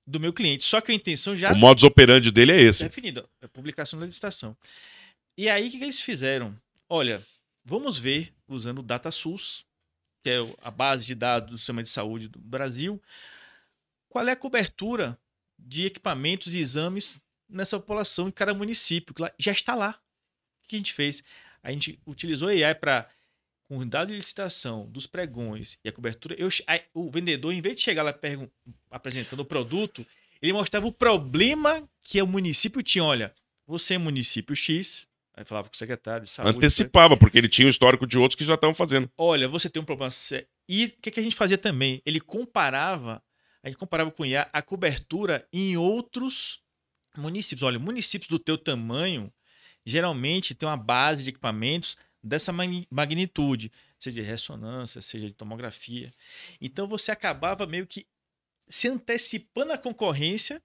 do meu cliente. Só que a intenção já O modus operandi dele é esse. definida, é publicação da licitação. E aí, o que, que eles fizeram? Olha, vamos ver, usando o DataSUS, que é a base de dados do sistema de saúde do Brasil, qual é a cobertura de equipamentos e exames nessa população em cada município, que já está lá. O que a gente fez? A gente utilizou a AI para, com o dado de licitação dos pregões e a cobertura, eu, aí, o vendedor, em vez de chegar lá pergun- apresentando o produto, ele mostrava o problema que o município tinha. Olha, você é município X, aí falava com o secretário de saúde. Antecipava, porque ele tinha o histórico de outros que já estavam fazendo. Olha, você tem um problema sério. E o que, que a gente fazia também? Ele comparava, a gente comparava com o IA a cobertura em outros municípios. Olha, municípios do teu tamanho geralmente tem uma base de equipamentos dessa magni- magnitude, seja de ressonância, seja de tomografia. Então você acabava meio que se antecipando à concorrência,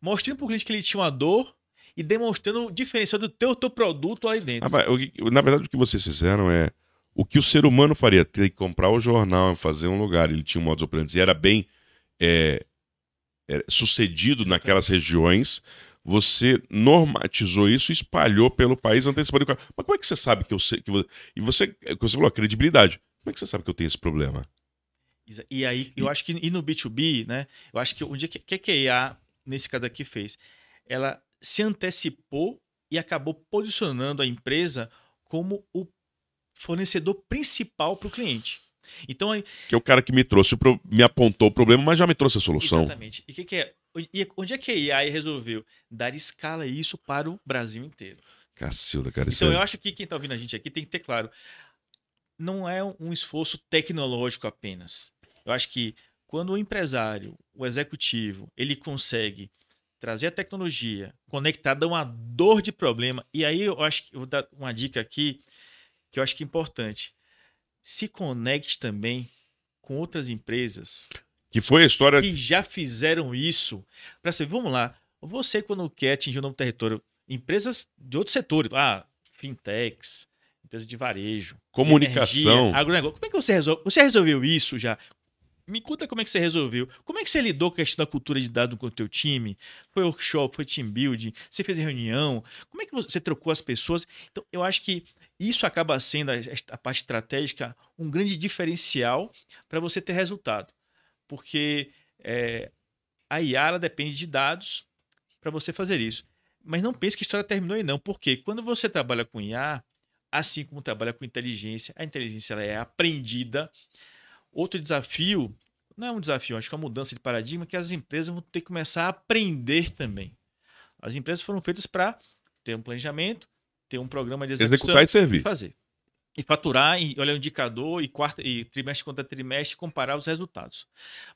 mostrando para o cliente que ele tinha uma dor e demonstrando o diferencial do teu, teu produto aí dentro. Ah, na verdade, o que vocês fizeram é o que o ser humano faria, ter que comprar o jornal, fazer um lugar, ele tinha um modus operandi e era bem é, sucedido naquelas regiões, você normatizou isso e espalhou pelo país antecipando. Mas como é que você sabe que eu sei que você... E você, é você falou, credibilidade. Como é que você sabe que eu tenho esse problema? E aí, eu acho que e no B2B, né? Eu acho que o dia que, que, a IA, nesse caso aqui, fez? Ela se antecipou e acabou posicionando a empresa como o fornecedor principal para o cliente. Então, aí- Que é o cara que me trouxe, me apontou o problema, mas já me trouxe a solução. exatamente. E o que, que é? E onde é que a IA resolveu? Dar escala isso para o Brasil inteiro. Cacilda, cara. Então, é- eu acho que quem está ouvindo a gente aqui tem que ter claro. Não é um esforço tecnológico apenas. Eu acho que quando o empresário, o executivo, ele consegue trazer a tecnologia conectada a uma dor de problema, e aí eu acho que eu vou dar uma dica aqui que eu acho que é importante. Se conecte também com outras empresas Que foi a história. que já fizeram isso. Para você, vamos lá. Você, quando quer atingir um novo território, empresas de outros setores, ah, fintechs, empresas de varejo, de Comunicação. energia, agronegócio. Como é que você resolve? Você resolveu isso já? Me conta como é que você resolveu. Como é que você lidou com a questão da cultura de dados com o teu time? Foi workshop, foi team building, você fez reunião? Como é que você trocou as pessoas? Então, eu acho que isso acaba sendo a, a parte estratégica um grande diferencial para você ter resultado. Porque é, a IA depende de dados para você fazer isso. Mas não pense que a história terminou aí não, porque quando você trabalha com IA, assim como trabalha com inteligência, a inteligência ela é aprendida. Outro desafio não é um desafio, acho que é uma mudança de paradigma que as empresas vão ter que começar a aprender também. As empresas foram feitas para ter um planejamento, ter um programa de execução Executar e servir. fazer. E faturar, e olhar o indicador, e, quarta, e trimestre contra trimestre, comparar os resultados.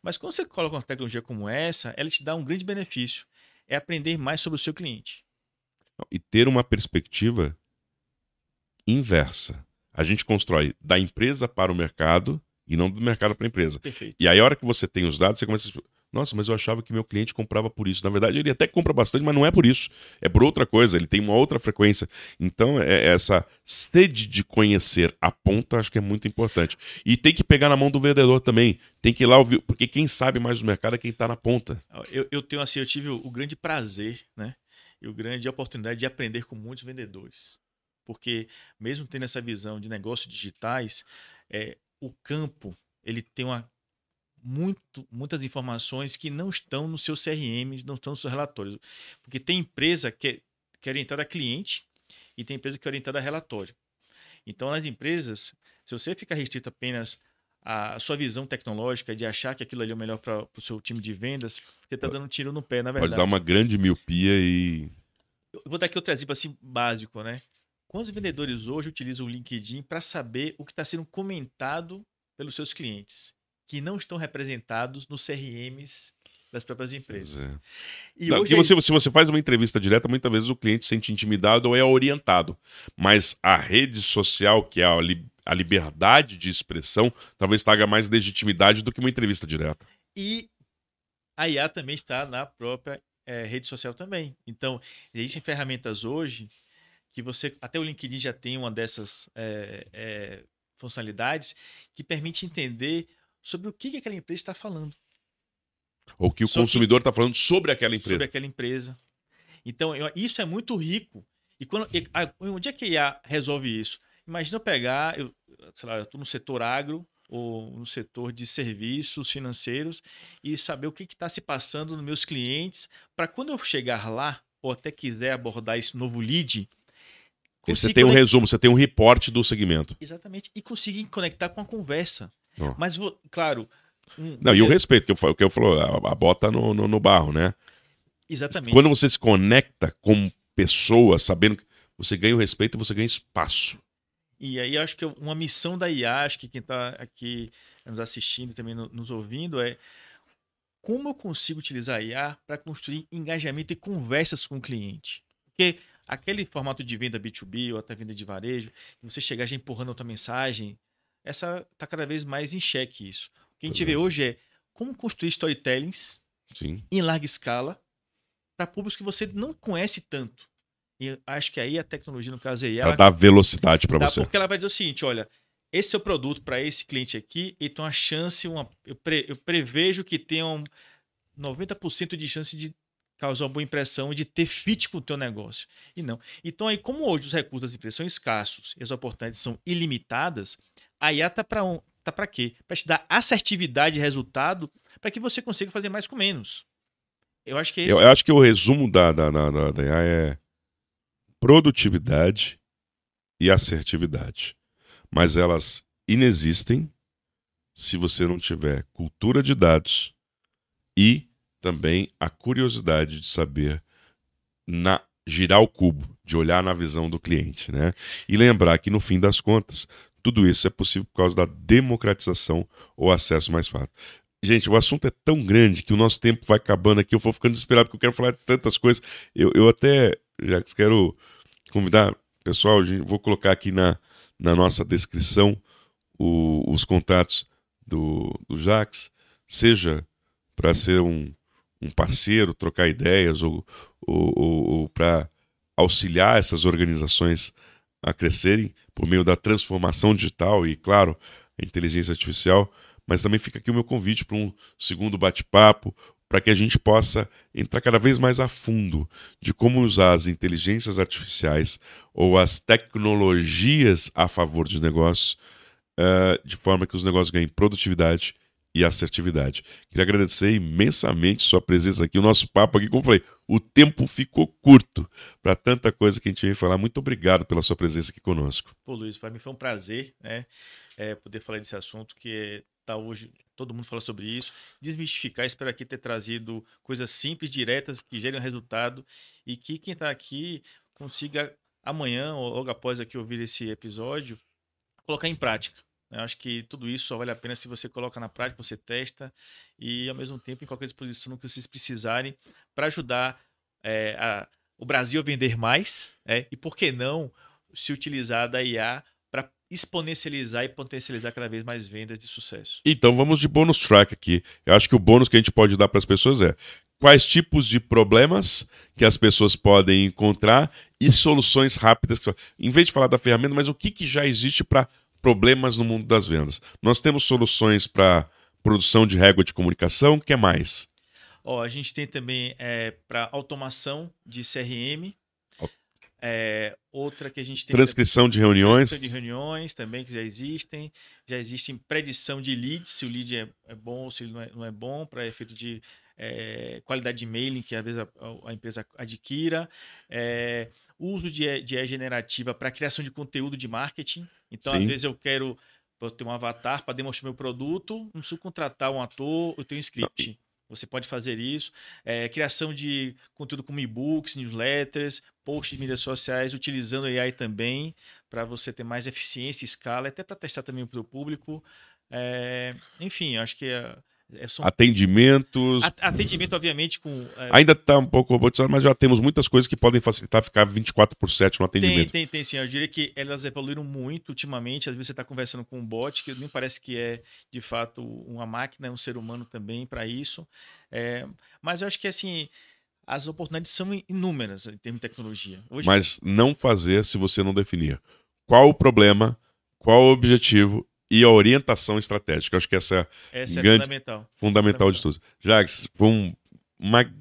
Mas quando você coloca uma tecnologia como essa, ela te dá um grande benefício. É aprender mais sobre o seu cliente. E ter uma perspectiva inversa. A gente constrói da empresa para o mercado e não do mercado para a empresa. Perfeito. E aí, a hora que você tem os dados, você começa a nossa, mas eu achava que meu cliente comprava por isso. Na verdade, ele até compra bastante, mas não é por isso. É por outra coisa, ele tem uma outra frequência. Então, é essa sede de conhecer a ponta, acho que é muito importante. E tem que pegar na mão do vendedor também. Tem que ir lá ouvir, porque quem sabe mais do mercado é quem está na ponta. Eu, eu tenho assim, eu tive o, o grande prazer, né? E o grande oportunidade de aprender com muitos vendedores. Porque mesmo tendo essa visão de negócios digitais, é, o campo ele tem uma muito, muitas informações que não estão no seu CRM, não estão nos seus relatórios. Porque tem empresa que é, que é orientada a cliente e tem empresa que é orientada a relatório. Então, nas empresas, se você ficar restrito apenas à sua visão tecnológica de achar que aquilo ali é o melhor para o seu time de vendas, você está dando um tiro no pé, na verdade. Pode dar uma grande miopia e. Eu vou dar aqui outro exemplo assim, básico, né? Quantos vendedores hoje utilizam o LinkedIn para saber o que está sendo comentado pelos seus clientes? que não estão representados nos CRMs das próprias empresas. É. E não, hoje... você, se você faz uma entrevista direta, muitas vezes o cliente se sente intimidado ou é orientado. Mas a rede social, que é a, li a liberdade de expressão, talvez traga mais legitimidade do que uma entrevista direta. E a IA também está na própria é, rede social também. Então, existem ferramentas hoje que você. Até o LinkedIn já tem uma dessas é, é, funcionalidades que permite entender sobre o que, aquela empresa está falando. Ou que o sobre consumidor está falando sobre aquela empresa. Sobre aquela empresa. Então, eu, isso é muito rico. E quando, e, a, onde é que a IA resolve isso? Imagina eu pegar, eu, sei lá, eu estou no setor agro ou no setor de serviços financeiros e saber o que está se passando nos meus clientes para quando eu chegar lá ou até quiser abordar esse novo lead, você tem um resumo, você tem um reporte do segmento. Exatamente. E conseguir conectar com a conversa. Oh. Mas, claro. Um... Não, e o respeito, que eu, que eu falou, a, a bota no, no, no, barro, né? Exatamente. Quando você se conecta com pessoas, sabendo que você ganha o respeito e você ganha espaço. E aí acho que uma missão da IA, acho que quem está aqui nos assistindo também nos ouvindo é como eu consigo utilizar a IA para construir engajamento e conversas com o cliente. Porque aquele formato de venda B2B ou até venda de varejo, você chegar já empurrando a tua mensagem, essa está cada vez mais em xeque isso. O que a gente é. vê hoje é como construir storytellings Sim. em larga escala para públicos que você não conhece tanto. E acho que aí a tecnologia, no caso aí, ela dá velocidade para você. Porque ela vai dizer o seguinte: olha, esse é o produto para esse cliente aqui, então a chance, uma, eu, pre, eu prevejo que tenha um 90% de chance de causar uma boa impressão de ter fit com o teu negócio. E não. Então, aí, como hoje os recursos das empresas são escassos e as oportunidades são ilimitadas, a IA tá para um, tá para quê? Para te dar assertividade e resultado para que você consiga fazer mais com menos. Eu acho que esse... eu, eu, acho que o resumo da, da, da, da IA é produtividade e assertividade. Mas elas inexistem se você não tiver cultura de dados e também a curiosidade de saber na girar o cubo, de olhar na visão do cliente, né? E lembrar que no fim das contas, tudo isso é possível por causa da democratização ou acesso mais fácil. Gente, o assunto é tão grande que o nosso tempo vai acabando aqui. Eu vou ficando desesperado porque eu quero falar de tantas coisas. Eu, eu até já quero convidar, pessoal, vou colocar aqui na, na nossa descrição o, os contatos do, do Jax, seja para ser um, um parceiro, trocar ideias ou, ou, ou, ou para auxiliar essas organizações a crescerem por meio da transformação digital e, claro, a inteligência artificial, mas também fica aqui o meu convite para um segundo bate-papo, para que a gente possa entrar cada vez mais a fundo de como usar as inteligências artificiais ou as tecnologias a favor dos negócios, uh, de forma que os negócios ganhem produtividade e assertividade. Queria agradecer imensamente sua presença aqui, o nosso papo aqui, como falei, o tempo ficou curto para tanta coisa que a gente veio falar. Muito obrigado pela sua presença aqui conosco. Pô, Luiz, para mim foi um prazer, né, é, poder falar desse assunto que tá hoje todo mundo fala sobre isso, desmistificar, espero aqui ter trazido coisas simples, diretas, que gerem resultado e que quem está aqui consiga amanhã ou logo após aqui ouvir esse episódio colocar em prática. Eu acho que tudo isso só vale a pena se você coloca na prática, você testa e, ao mesmo tempo, em qualquer disposição que vocês precisarem para ajudar é, a, o Brasil a vender mais é, e, por que não, se utilizar da IA para exponencializar e potencializar cada vez mais vendas de sucesso. Então vamos de bônus track aqui. Eu acho que o bônus que a gente pode dar para as pessoas é quais tipos de problemas que as pessoas podem encontrar e soluções rápidas. Em vez de falar da ferramenta, mas o que, que já existe para problemas no mundo das vendas. Nós temos soluções para produção de régua de comunicação, o que é mais? Ó, a gente tem também é, para automação de CRM. É, outra que a gente tem. Transcrição de reuniões. Transcrição de reuniões também, que já existem. Já existem predição de leads, se o lead é, é bom ou se ele não é, não é bom, para efeito de é, qualidade de mailing que às vezes a, a empresa adquira. É, uso de, de E generativa para criação de conteúdo de marketing. Então, Sim. às vezes, eu quero ter um avatar para demonstrar meu produto, não preciso contratar um ator, eu tenho um script. Você pode fazer isso. É, criação de conteúdo como e-books, newsletters, posts de mídias sociais, utilizando AI também, para você ter mais eficiência e escala, até para testar também para o público. É, enfim, acho que é, é, são... Atendimentos. Atendimento, obviamente, com. É... Ainda está um pouco robotizado, mas já temos muitas coisas que podem facilitar ficar 24 por 7 no atendimento. Tem, tem, tem sim. Eu diria que elas evoluíram muito ultimamente. Às vezes você está conversando com um bot, que nem parece que é de fato uma máquina, é um ser humano também para isso. É... Mas eu acho que assim. As oportunidades são inúmeras em termos de tecnologia. Hoje... Mas não fazer se você não definir. Qual o problema, qual o objetivo e a orientação estratégica. Acho que essa, essa é grande, é fundamental. fundamental de tudo. Jax, foi um, uma,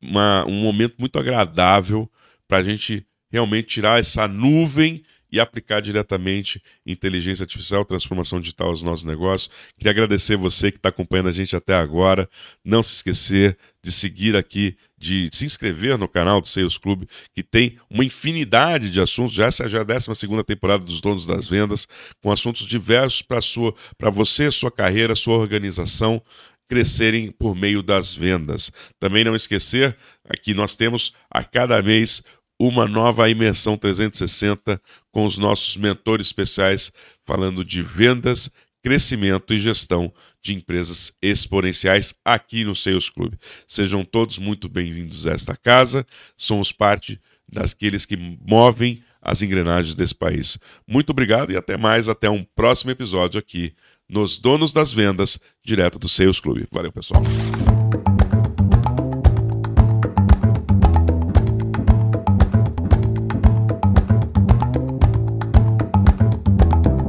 uma, um momento muito agradável para a gente realmente tirar essa nuvem e aplicar diretamente inteligência artificial, transformação digital aos nossos negócios. Queria agradecer você que está acompanhando a gente até agora. Não se esquecer de seguir aqui, de se inscrever no canal do Sales Club, que tem uma infinidade de assuntos. Já já é a 12 temporada dos Donos das Vendas, com assuntos diversos para você, sua carreira, sua organização crescerem por meio das vendas. Também não esquecer, aqui nós temos a cada mês uma nova imersão 360 com os nossos mentores especiais falando de vendas, crescimento e gestão de empresas exponenciais aqui no Sales Club. Sejam todos muito bem-vindos a esta casa. Somos parte daqueles que movem as engrenagens desse país. Muito obrigado e até mais. Até um próximo episódio aqui nos Donos das Vendas, direto do Sales Club. Valeu, pessoal.